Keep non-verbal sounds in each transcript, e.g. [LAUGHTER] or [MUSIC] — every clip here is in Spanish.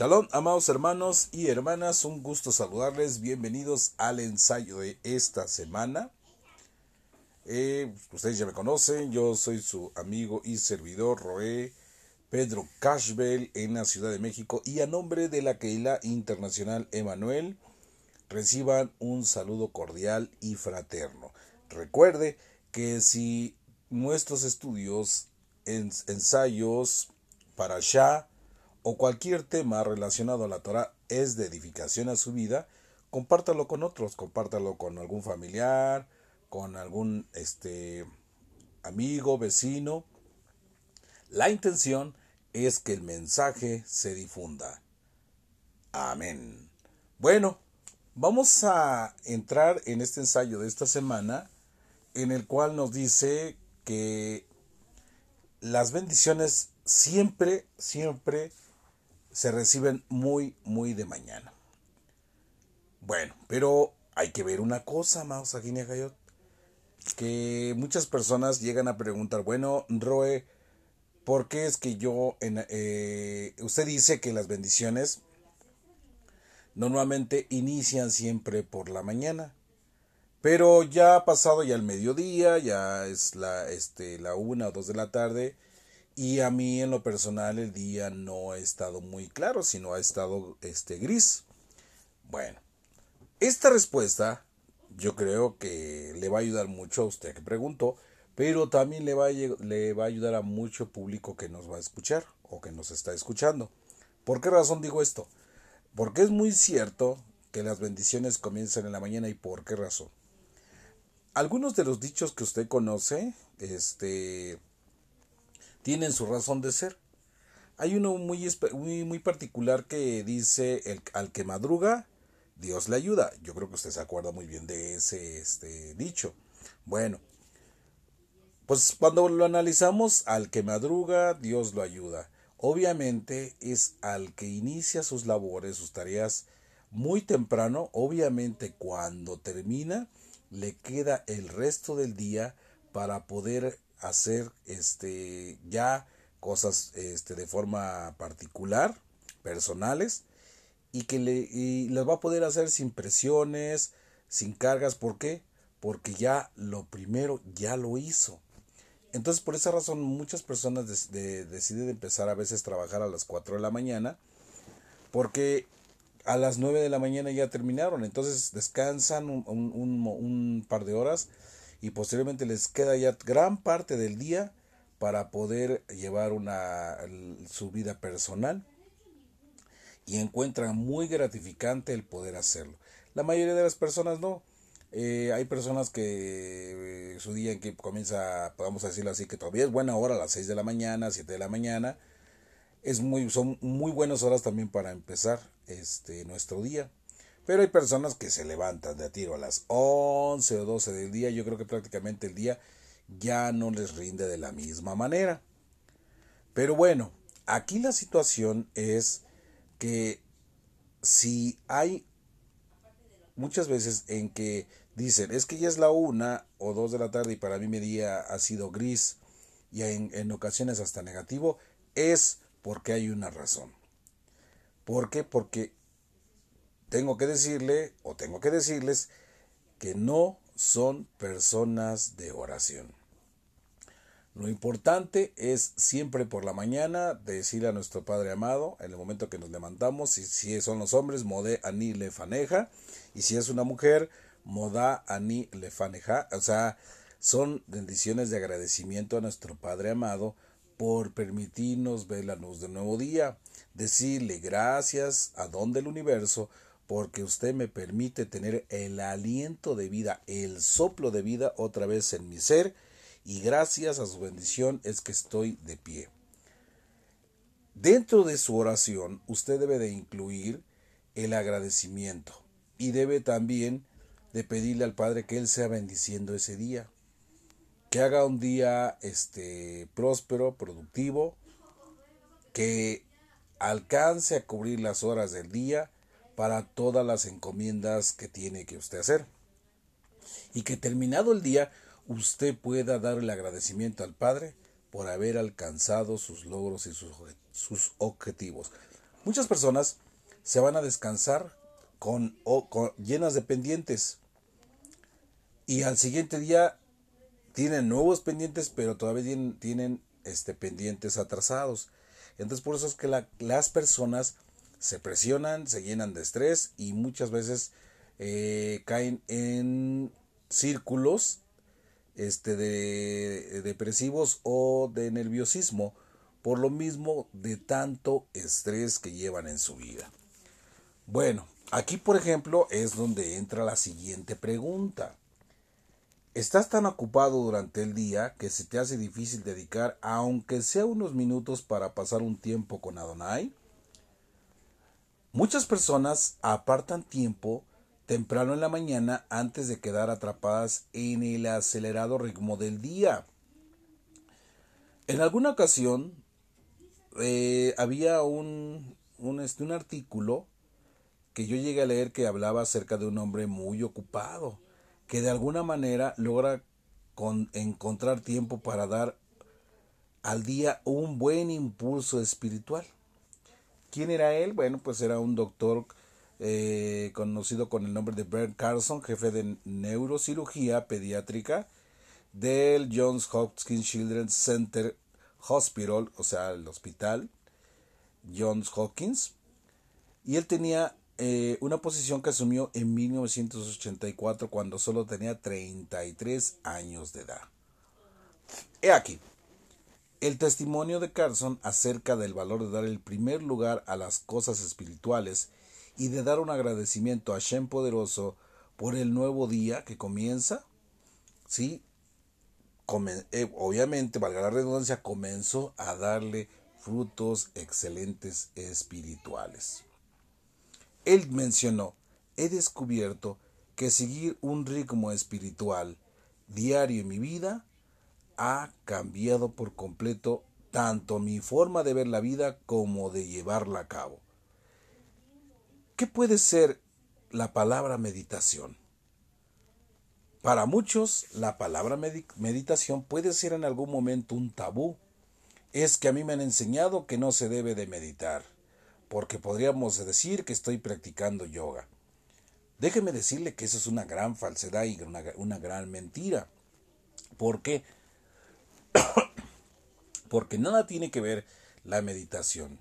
Shalom, amados hermanos y hermanas, un gusto saludarles. Bienvenidos al ensayo de esta semana. Eh, ustedes ya me conocen, yo soy su amigo y servidor Roé Pedro Cashbel en la Ciudad de México y a nombre de la Keila Internacional Emanuel, reciban un saludo cordial y fraterno. Recuerde que si nuestros estudios, ensayos para allá o cualquier tema relacionado a la Torah es de edificación a su vida, compártalo con otros, compártalo con algún familiar, con algún este amigo, vecino. La intención es que el mensaje se difunda. Amén. Bueno, vamos a entrar en este ensayo de esta semana en el cual nos dice que las bendiciones siempre, siempre se reciben muy, muy de mañana. Bueno, pero hay que ver una cosa, Maos Gayot, que muchas personas llegan a preguntar, bueno, Roe, ¿por qué es que yo, en, eh, usted dice que las bendiciones normalmente inician siempre por la mañana? Pero ya ha pasado ya el mediodía, ya es la, este, la una o dos de la tarde, y a mí en lo personal el día no ha estado muy claro, sino ha estado este gris. Bueno, esta respuesta yo creo que le va a ayudar mucho a usted que preguntó, pero también le va, a, le va a ayudar a mucho público que nos va a escuchar o que nos está escuchando. ¿Por qué razón digo esto? Porque es muy cierto que las bendiciones comienzan en la mañana y por qué razón. Algunos de los dichos que usted conoce, este, tienen su razón de ser. Hay uno muy, muy, muy particular que dice el, al que madruga, Dios le ayuda. Yo creo que usted se acuerda muy bien de ese este, dicho. Bueno, pues cuando lo analizamos, al que madruga, Dios lo ayuda. Obviamente es al que inicia sus labores, sus tareas muy temprano. Obviamente cuando termina, le queda el resto del día para poder hacer este ya cosas este de forma particular, personales y que le y las va a poder hacer sin presiones, sin cargas, ¿por qué? Porque ya lo primero ya lo hizo. Entonces, por esa razón, muchas personas deciden empezar a veces trabajar a las 4 de la mañana, porque a las 9 de la mañana ya terminaron. Entonces, descansan un, un par de horas y posteriormente les queda ya gran parte del día para poder llevar una su vida personal y encuentran muy gratificante el poder hacerlo. La mayoría de las personas no. Eh, hay personas que eh, su día en que comienza, podemos decirlo así, que todavía es buena hora a las 6 de la mañana, 7 de la mañana. Es muy, son muy buenas horas también para empezar este, nuestro día. Pero hay personas que se levantan de a tiro a las 11 o 12 del día. Yo creo que prácticamente el día ya no les rinde de la misma manera. Pero bueno, aquí la situación es que si hay muchas veces en que dicen es que ya es la una o dos de la tarde y para mí mi día ha sido gris y en, en ocasiones hasta negativo, es porque hay una razón. ¿Por qué? Porque tengo que decirle o tengo que decirles que no son personas de oración. Lo importante es siempre por la mañana decirle a nuestro Padre amado, en el momento que nos levantamos, si, si son los hombres, modé ani lefaneja, y si es una mujer, modá ani lefaneja, o sea, son bendiciones de agradecimiento a nuestro Padre amado por permitirnos ver la luz del nuevo día, decirle gracias a don del universo porque usted me permite tener el aliento de vida, el soplo de vida otra vez en mi ser, y gracias a su bendición es que estoy de pie. Dentro de su oración, usted debe de incluir el agradecimiento y debe también de pedirle al Padre que Él sea bendiciendo ese día, que haga un día este próspero, productivo, que alcance a cubrir las horas del día, para todas las encomiendas que tiene que usted hacer. Y que terminado el día usted pueda dar el agradecimiento al Padre por haber alcanzado sus logros y sus, objetivos. Muchas personas se van a descansar con, con llenas de pendientes y al siguiente día tienen nuevos pendientes, pero todavía tienen, tienen este, pendientes atrasados. Entonces por eso es que las personas se presionan, se llenan de estrés y muchas veces eh, caen en círculos este, de depresivos o de nerviosismo por lo mismo de tanto estrés que llevan en su vida. Bueno, aquí por ejemplo es donde entra la siguiente pregunta. ¿Estás tan ocupado durante el día que se te hace difícil dedicar aunque sea unos minutos para pasar un tiempo con Adonai? Muchas personas apartan tiempo temprano en la mañana antes de quedar atrapadas en el acelerado ritmo del día. En alguna ocasión eh, había un, un, este, un artículo que yo llegué a leer que hablaba acerca de un hombre muy ocupado que de alguna manera logra con, encontrar tiempo para dar al día un buen impulso espiritual. ¿Quién era él? Bueno, pues era un doctor eh, conocido con el nombre de Brent Carson, jefe de neurocirugía pediátrica del Johns Hopkins Children's Center Hospital, o sea, el hospital Johns Hopkins. Y él tenía eh, una posición que asumió en 1984 cuando solo tenía 33 años de edad. He aquí, el testimonio de Carson acerca del valor de dar el primer lugar a las cosas espirituales y de dar un agradecimiento a Shem poderoso por el nuevo día que comienza, sí, eh, obviamente, valga la redundancia, comenzó a darle frutos excelentes espirituales. Él mencionó, he descubierto que seguir un ritmo espiritual diario en mi vida ha cambiado por completo tanto mi forma de ver la vida como de llevarla a cabo. ¿Qué puede ser la palabra meditación? Para muchos, la palabra meditación puede ser en algún momento un tabú. Es que a mí me han enseñado que no se debe de meditar porque podríamos decir que estoy practicando yoga. Déjeme decirle que eso es una gran falsedad y una, gran mentira. Porque [COUGHS] nada tiene que ver la meditación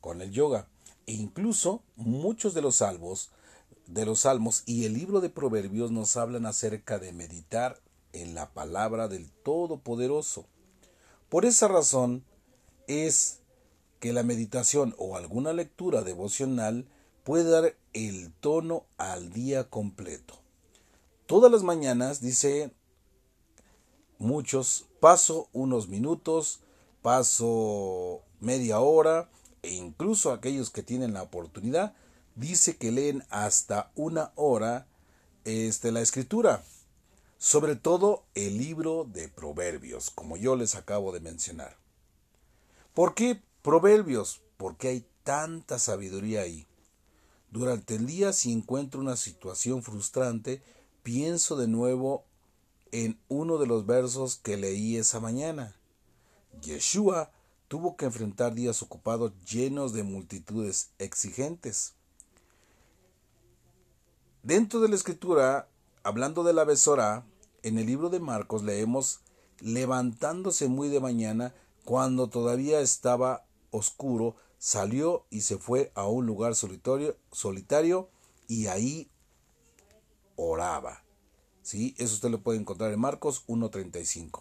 con el yoga. E incluso muchos de los salmos, de los salmos y el libro de Proverbios nos hablan acerca de meditar en la palabra del Todopoderoso. Por esa razón es que la meditación o alguna lectura devocional puede dar el tono al día completo. Todas las mañanas, dice muchos, paso unos minutos, paso media hora, e incluso aquellos que tienen la oportunidad, dice que leen hasta una hora este, la escritura, sobre todo el libro de Proverbios, como yo les acabo de mencionar. ¿Por qué? Proverbios, ¿por qué hay tanta sabiduría ahí? Durante el día si encuentro una situación frustrante, pienso de nuevo en uno de los versos que leí esa mañana. Yeshua tuvo que enfrentar días ocupados llenos de multitudes exigentes. Dentro de la escritura, hablando de la besora, en el libro de Marcos leemos levantándose muy de mañana cuando todavía estaba oscuro, salió y se fue a un lugar solitario, solitario y ahí oraba. ¿Sí? Eso usted lo puede encontrar en Marcos 1.35.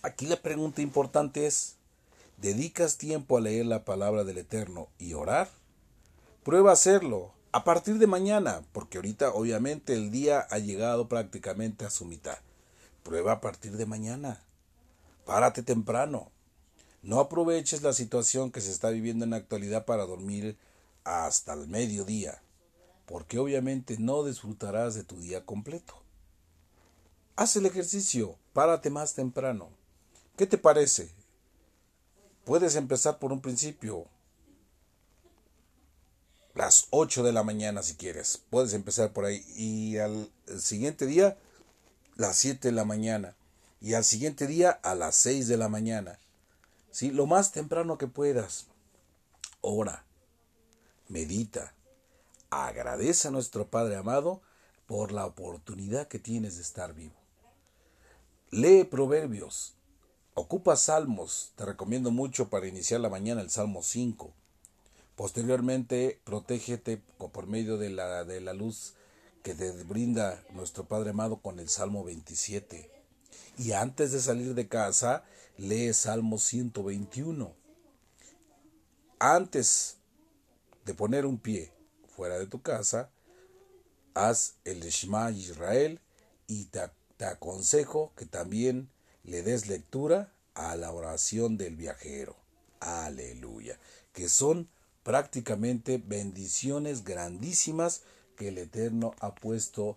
Aquí la pregunta importante es, ¿dedicas tiempo a leer la palabra del Eterno y orar? Prueba a hacerlo a partir de mañana, porque ahorita obviamente el día ha llegado prácticamente a su mitad. Prueba a partir de mañana. Párate temprano. No aproveches la situación que se está viviendo en la actualidad para dormir hasta el mediodía, porque obviamente no disfrutarás de tu día completo. Haz el ejercicio, párate más temprano. ¿Qué te parece? Puedes empezar por un principio. Las 8 de la mañana si quieres. Puedes empezar por ahí. Y al siguiente día, las 7 de la mañana. Y al siguiente día, a las 6 de la mañana. ¿sí? Lo más temprano que puedas. Ora, medita, agradece a nuestro Padre amado por la oportunidad que tienes de estar vivo. Lee proverbios, ocupa salmos, te recomiendo mucho para iniciar la mañana el Salmo 5. Posteriormente, protégete por medio de la, de la luz que te brinda nuestro Padre amado con el Salmo 27. Y antes de salir de casa, lee Salmo 121. Antes de poner un pie fuera de tu casa, haz el Shema Israel y te, te aconsejo que también le des lectura a la oración del viajero. Aleluya. Que son prácticamente bendiciones grandísimas que el Eterno ha puesto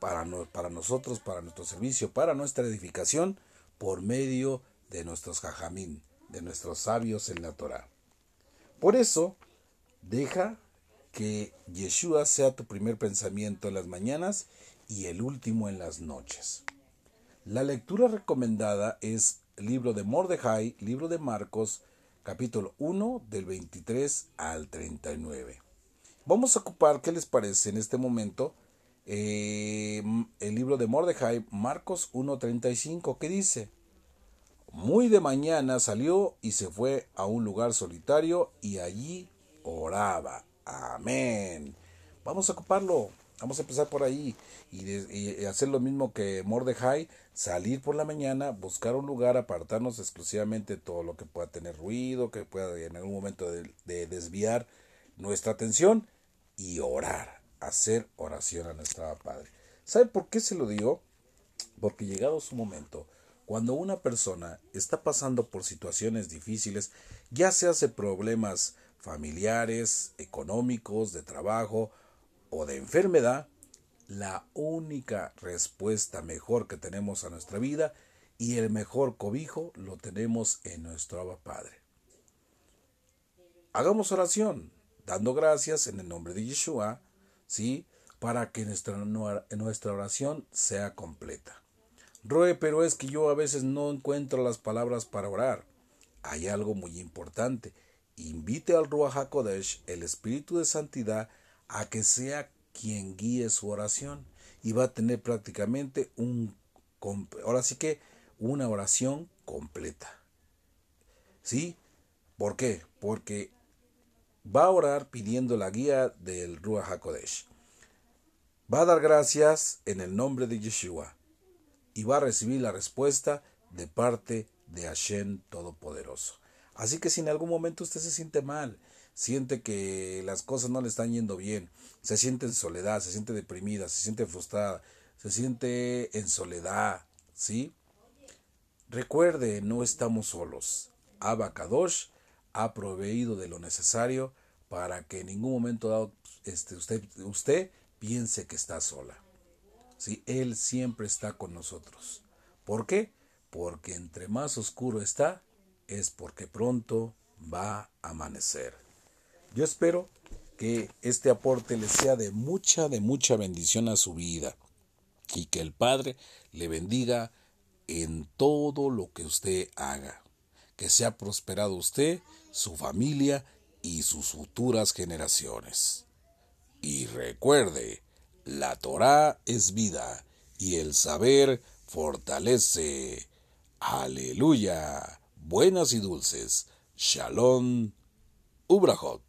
para, para nosotros, para nuestro servicio, para nuestra edificación, por medio de nuestros jajamín, de nuestros sabios en la Torah. Por eso, deja que Yeshua sea tu primer pensamiento en las mañanas y el último en las noches. La lectura recomendada es libro de Mordejai, libro de Marcos, capítulo 1 del 23 al 39. Vamos a ocupar, ¿qué les parece en este momento? Eh, el libro de Mordejai, Marcos 1.35, que dice, Muy de mañana salió y se fue a un lugar solitario y allí oraba. Amén. Vamos a ocuparlo. Vamos a empezar por ahí y, hacer lo mismo que Mordejai, salir por la mañana, buscar un lugar, apartarnos exclusivamente de todo lo que pueda tener ruido, que pueda en algún momento de desviar nuestra atención y orar, hacer oración a nuestra Padre. ¿Sabe por qué se lo digo? Porque llegado su momento, cuando una persona está pasando por situaciones difíciles, ya se hace problemas familiares, económicos, de trabajo o de enfermedad, la única respuesta mejor que tenemos a nuestra vida y el mejor cobijo lo tenemos en nuestro Padre. Hagamos oración, dando gracias en el nombre de Yeshua, ¿sí? Para que nuestra, nuestra oración sea completa. Roe, pero es que yo a veces no encuentro las palabras para orar. Hay algo muy importante. Invite al Ruach HaKodesh, el Espíritu de Santidad, a que sea quien guíe su oración y va a tener prácticamente un ahora sí que una oración completa. ¿Sí? ¿Por qué? Porque va a orar pidiendo la guía del Ruach HaKodesh. Va a dar gracias en el nombre de Yeshua y va a recibir la respuesta de parte de Hashem Todopoderoso. Así que si en algún momento usted se siente mal, siente que las cosas no le están yendo bien, se siente en soledad, se siente deprimida, se siente frustrada, se siente en soledad, ¿sí? Recuerde, no estamos solos. Abba Kadosh ha proveído de lo necesario para que en ningún momento dado este, usted, usted piense que está sola. ¿Sí? Él siempre está con nosotros. ¿Por qué? Porque entre más oscuro está, es porque pronto va a amanecer. Yo espero que este aporte le sea de mucha, de mucha bendición a su vida y que el Padre le bendiga en todo lo que usted haga. Que sea prosperado usted, su familia y sus futuras generaciones. Y recuerde, la Torah es vida y el saber fortalece. Aleluya. Buenas y dulces. Shalom. Ubrahot.